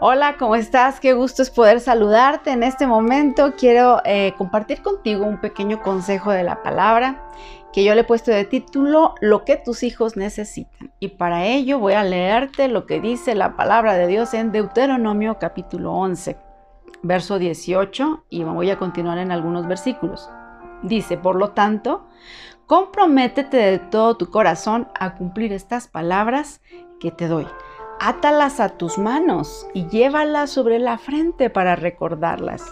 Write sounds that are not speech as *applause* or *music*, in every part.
Hola, ¿cómo estás? Qué gusto es poder saludarte en este momento. Quiero eh, compartir contigo un pequeño consejo de la palabra que yo le he puesto de título Lo que tus hijos necesitan. Y para ello voy a leerte lo que dice la palabra de Dios en Deuteronomio capítulo 11, verso 18, y voy a continuar en algunos versículos. Dice, por lo tanto, comprométete de todo tu corazón a cumplir estas palabras que te doy átalas a tus manos y llévalas sobre la frente para recordarlas.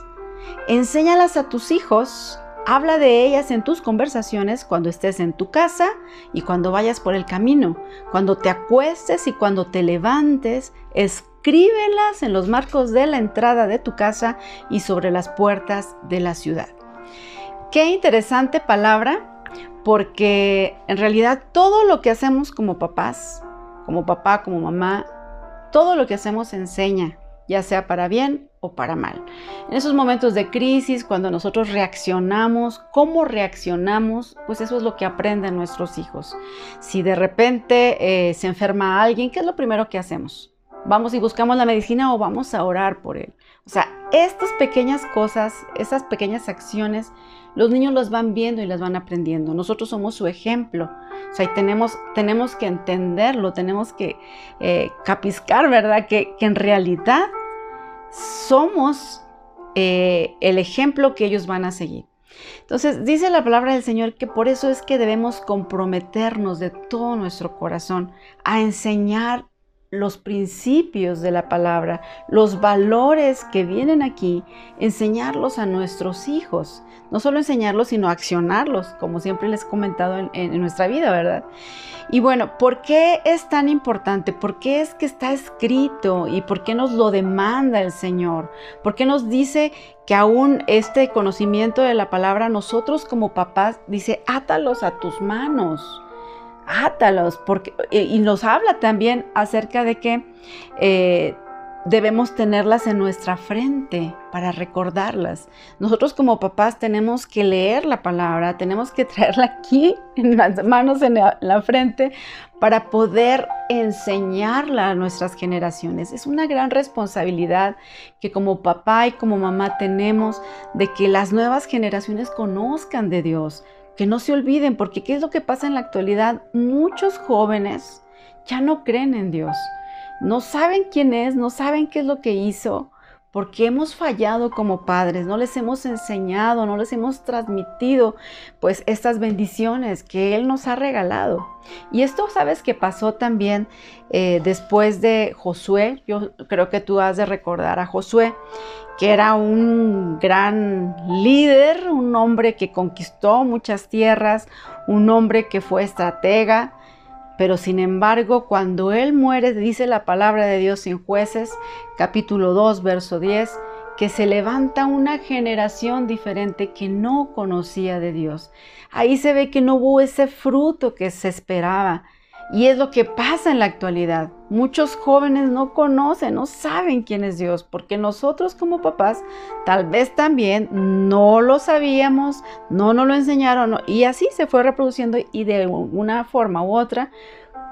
Enséñalas a tus hijos, habla de ellas en tus conversaciones cuando estés en tu casa y cuando vayas por el camino, cuando te acuestes y cuando te levantes, escríbelas en los marcos de la entrada de tu casa y sobre las puertas de la ciudad. Qué interesante palabra, porque en realidad todo lo que hacemos como papás, como papá, como mamá, todo lo que hacemos enseña, ya sea para bien o para mal. En esos momentos de crisis, cuando nosotros reaccionamos, cómo reaccionamos, pues eso es lo que aprenden nuestros hijos. Si de repente eh, se enferma alguien, ¿qué es lo primero que hacemos? ¿Vamos y buscamos la medicina o vamos a orar por él? O sea, estas pequeñas cosas, esas pequeñas acciones, los niños las van viendo y las van aprendiendo. Nosotros somos su ejemplo. O sea, tenemos, tenemos que entenderlo, tenemos que eh, capiscar, ¿verdad? Que, en realidad somos eh, el ejemplo que ellos van a seguir. Entonces, dice la palabra del Señor que por eso es que debemos comprometernos de todo nuestro corazón a enseñar los principios de la palabra, los valores que vienen aquí, enseñarlos a nuestros hijos. No solo enseñarlos, sino accionarlos, como siempre les he comentado en, nuestra vida, ¿verdad? Y bueno, ¿por qué es tan importante? ¿Por qué es que está escrito y por qué nos lo demanda el Señor? ¿Por qué nos dice que aún este conocimiento de la palabra, nosotros como papás, dice, átalos a tus manos? Átalos, porque, y nos habla también acerca de que eh, debemos tenerlas en nuestra frente para recordarlas. Nosotros como papás tenemos que leer la palabra, tenemos que *laughs* traerla aquí en las manos, en la frente, para poder enseñarla a nuestras generaciones. Es una gran responsabilidad que como papá y como mamá tenemos de que las nuevas generaciones conozcan de Dios, que no se olviden, porque ¿qué es lo que pasa en la actualidad? Muchos jóvenes ya no creen en Dios, no saben quién es, no saben qué es lo que hizo, porque hemos fallado como padres, no les hemos enseñado, no les hemos transmitido pues estas bendiciones que Él nos ha regalado. Y esto sabes que pasó también eh, después de Josué, yo creo que tú has de recordar a Josué, que era un gran líder, un hombre que conquistó muchas tierras, un hombre que fue estratega, pero sin embargo, cuando él muere, dice la palabra de Dios en jueces, capítulo 2, verso 10, que se levanta una generación diferente que no conocía de Dios. Ahí se ve que no hubo ese fruto que se esperaba. Y es lo que pasa en la actualidad. Muchos jóvenes no conocen, no saben quién es Dios, porque nosotros como papás tal vez también no lo sabíamos, no nos lo enseñaron, y así se fue reproduciendo y de una forma u otra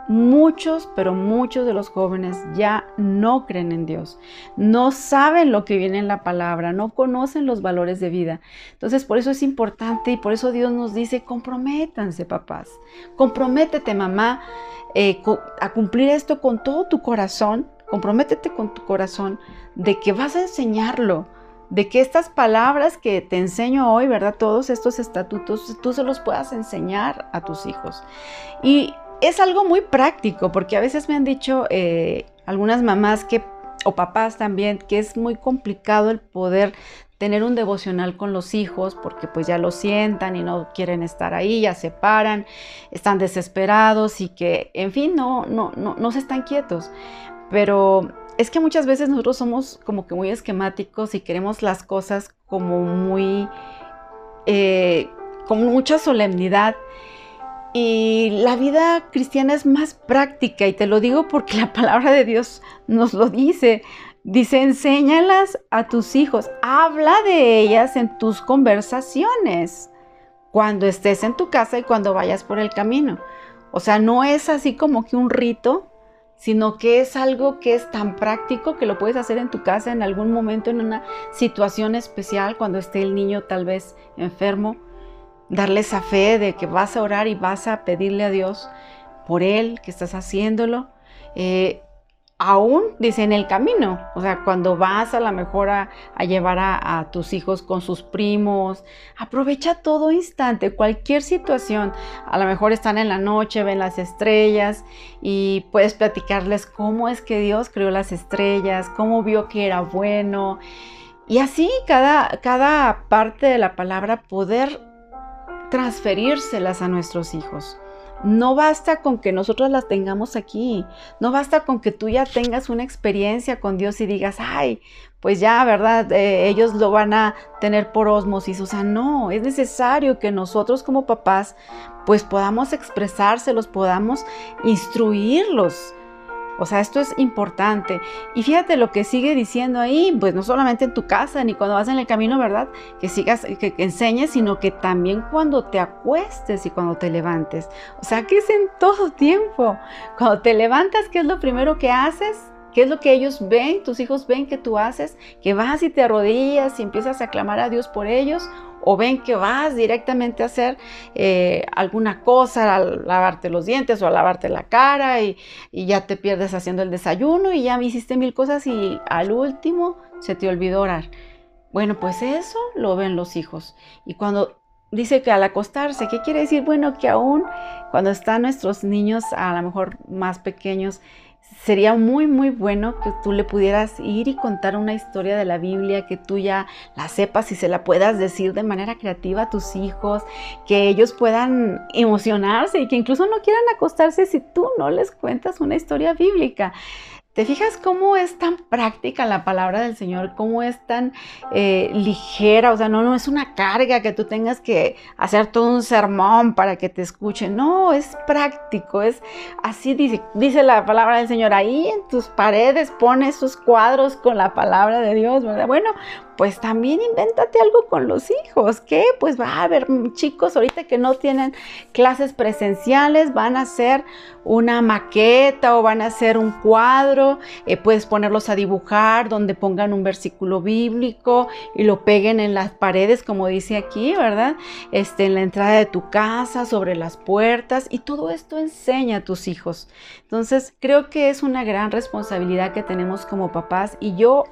Muchos, pero muchos de los jóvenes ya no creen en Dios, no saben lo que viene en la palabra, no conocen los valores de vida. Entonces, por eso es importante y por eso Dios nos dice, comprométanse papás, comprométete mamá eh, a cumplir esto con todo tu corazón, comprométete con tu corazón de que vas a enseñarlo, de que estas palabras que te enseño hoy, ¿verdad? Todos estos estatutos, tú se los puedas enseñar a tus hijos. Y es algo muy práctico, porque a veces me han dicho eh, algunas mamás que, o papás también, que es muy complicado el poder tener un devocional con los hijos, porque pues ya lo sientan y no quieren estar ahí, ya se paran, están desesperados y que, en fin, no, no, no, no se están quietos. Pero es que muchas veces nosotros somos como que muy esquemáticos y queremos las cosas como muy, eh, con mucha solemnidad y la vida cristiana es más práctica y te lo digo porque la palabra de Dios nos lo dice. Dice, enséñalas a tus hijos, habla de ellas en tus conversaciones, cuando estés en tu casa y cuando vayas por el camino. O sea, no es así como que un rito, sino que es algo que es tan práctico que lo puedes hacer en tu casa en algún momento, en una situación especial, cuando esté el niño tal vez enfermo, darle esa fe de que vas a orar y vas a pedirle a Dios por él, que estás haciéndolo. Eh, aún, dice, en el camino, o sea, cuando vas a la mejor a, llevar a, tus hijos con sus primos, aprovecha todo instante, cualquier situación, a lo mejor están en la noche, ven las estrellas y puedes platicarles cómo es que Dios creó las estrellas, cómo vio que era bueno. Y así cada, cada parte de la palabra poder transferírselas a nuestros hijos. No basta con que nosotros las tengamos aquí, no basta con que tú ya tengas una experiencia con Dios y digas, ay, pues ya, ¿verdad? Eh, ellos lo van a tener por osmosis. O sea, no, es necesario que nosotros como papás pues podamos expresárselos, podamos instruirlos o sea, esto es importante. Y fíjate lo que sigue diciendo ahí, pues no solamente en tu casa ni cuando vas en el camino, ¿verdad? Que sigas, que, enseñes, sino que también cuando te acuestes y cuando te levantes. O sea, que es en todo tiempo. Cuando te levantas, ¿qué es lo primero que haces? ¿Qué es lo que ellos ven? Tus hijos ven que tú haces, que vas y te arrodillas y empiezas a clamar a Dios por ellos, o ven que vas directamente a hacer eh, alguna cosa, a lavarte los dientes o a lavarte la cara y, ya te pierdes haciendo el desayuno y ya hiciste mil cosas y al último se te olvidó orar. Bueno, pues eso lo ven los hijos. Y cuando dice que al acostarse, ¿qué quiere decir? Bueno, que aún cuando están nuestros niños a lo mejor más pequeños, sería muy, muy bueno que tú le pudieras ir y contar una historia de la Biblia, que tú ya la sepas y se la puedas decir de manera creativa a tus hijos, que ellos puedan emocionarse y que incluso no quieran acostarse si tú no les cuentas una historia bíblica. ¿Te fijas cómo es tan práctica la palabra del Señor? ¿Cómo es tan eh, ligera? O sea, no, no es una carga que tú tengas que hacer todo un sermón para que te escuchen. No, es práctico. Es así dice, dice la palabra del Señor. Ahí en tus paredes pones sus cuadros con la palabra de Dios, ¿verdad? Bueno, pues también invéntate algo con los hijos, que pues va a haber chicos ahorita que no tienen clases presenciales, van a hacer una maqueta o van a hacer un cuadro, eh, puedes ponerlos a dibujar donde pongan un versículo bíblico y lo peguen en las paredes, como dice aquí, ¿verdad? Este, en la entrada de tu casa, sobre las puertas y todo esto enseña a tus hijos. Entonces, creo que es una gran responsabilidad que tenemos como papás y yo,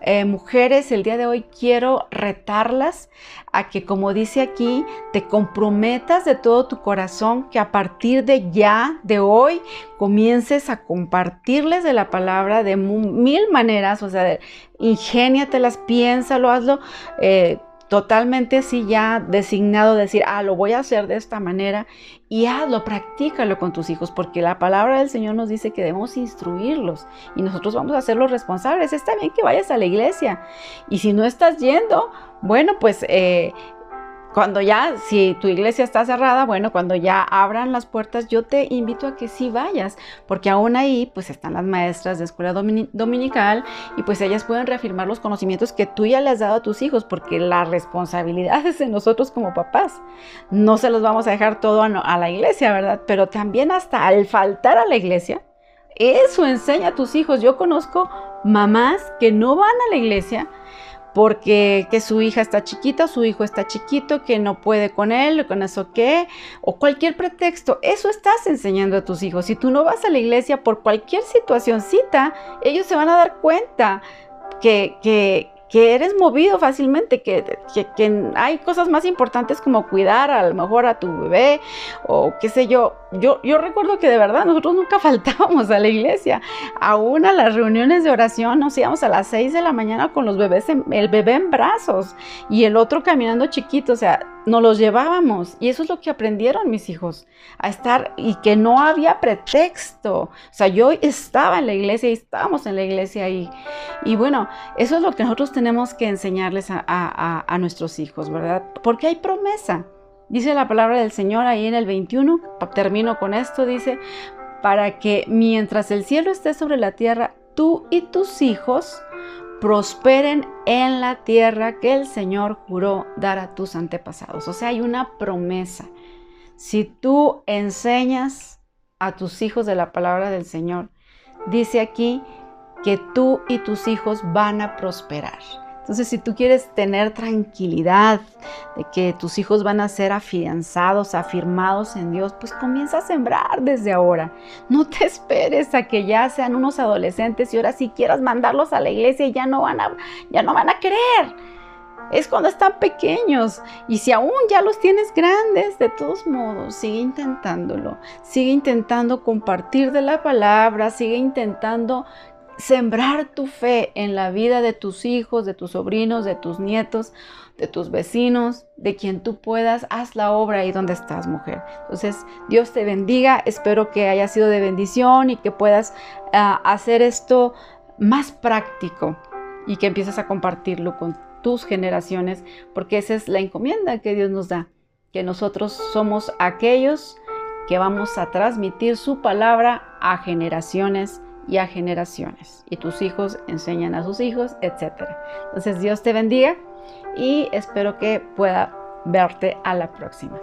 eh, mujeres, el día de hoy quiero retarlas a que, como dice aquí, te comprometas de todo tu corazón, que a partir de ya, de hoy, comiences a compartirles de la palabra de mil maneras, o sea, ingéniatelas, piénsalo, hazlo. Eh, totalmente así ya designado, decir, ah, lo voy a hacer de esta manera y hazlo, practícalo con tus hijos, porque la palabra del Señor nos dice que debemos instruirlos y nosotros vamos a ser los responsables. Está bien que vayas a la iglesia y si no estás yendo, bueno, pues eh, cuando ya, si tu iglesia está cerrada, bueno, cuando ya abran las puertas, yo te invito a que sí vayas, porque aún ahí pues están las maestras de escuela dominical y pues ellas pueden reafirmar los conocimientos que tú ya le has dado a tus hijos, porque la responsabilidad *laughs* es de nosotros como papás. No se los vamos a dejar todo a, a la iglesia, ¿verdad? Pero también hasta al faltar a la iglesia, eso enseña a tus hijos. Yo conozco mamás que no van a la iglesia, porque que su hija está chiquita, su hijo está chiquito, que no puede con él, con eso qué, o cualquier pretexto. Eso estás enseñando a tus hijos. Si tú no vas a la iglesia por cualquier situacióncita, ellos se van a dar cuenta que, que, que eres movido fácilmente, que, que, hay cosas más importantes como cuidar a lo mejor a tu bebé o qué sé yo. Yo, yo recuerdo que de verdad nosotros nunca *laughs* faltábamos a la iglesia, aún a las reuniones de oración nos íbamos a las 6 de la mañana con los bebés, el bebé en brazos y el otro caminando chiquito, o sea, nos los llevábamos y eso es lo que aprendieron mis hijos, a estar y que no había pretexto. O sea, yo estaba en la iglesia y estábamos en la iglesia ahí. Y bueno, eso es lo que nosotros tenemos que enseñarles a, a nuestros hijos, ¿verdad? Porque hay promesa. Dice la palabra del Señor ahí en el 21, termino con esto, dice, para que mientras el cielo esté sobre la tierra, tú y tus hijos prosperen en la tierra que el Señor juró dar a tus antepasados. O sea, hay una promesa. Si tú enseñas a tus hijos de la palabra del Señor, dice aquí que tú y tus hijos van a prosperar. Entonces, si tú quieres tener tranquilidad de que tus hijos van a ser afianzados, afirmados en Dios, pues comienza a sembrar desde ahora. No te *laughs* esperes a que ya sean unos adolescentes y ahora si quieras mandarlos a la iglesia y ya no van a, ya no van a querer. Es cuando están pequeños. Y si aún ya los tienes grandes, de todos modos, sigue intentándolo. Sigue intentando compartir de la palabra, sigue intentando sembrar tu fe en la vida de tus hijos, de tus sobrinos, de tus nietos, de tus vecinos, de quien tú puedas, haz la obra ahí donde estás, mujer. Entonces, Dios te bendiga, espero que haya sido de bendición y que puedas ah, hacer esto más práctico y que empieces a compartirlo con tus generaciones, porque esa es la encomienda que Dios nos da, que nosotros somos aquellos que vamos a transmitir su palabra a generaciones y a generaciones. Y tus hijos enseñan a sus hijos, etc. Entonces Dios te bendiga y espero que pueda verte a la próxima.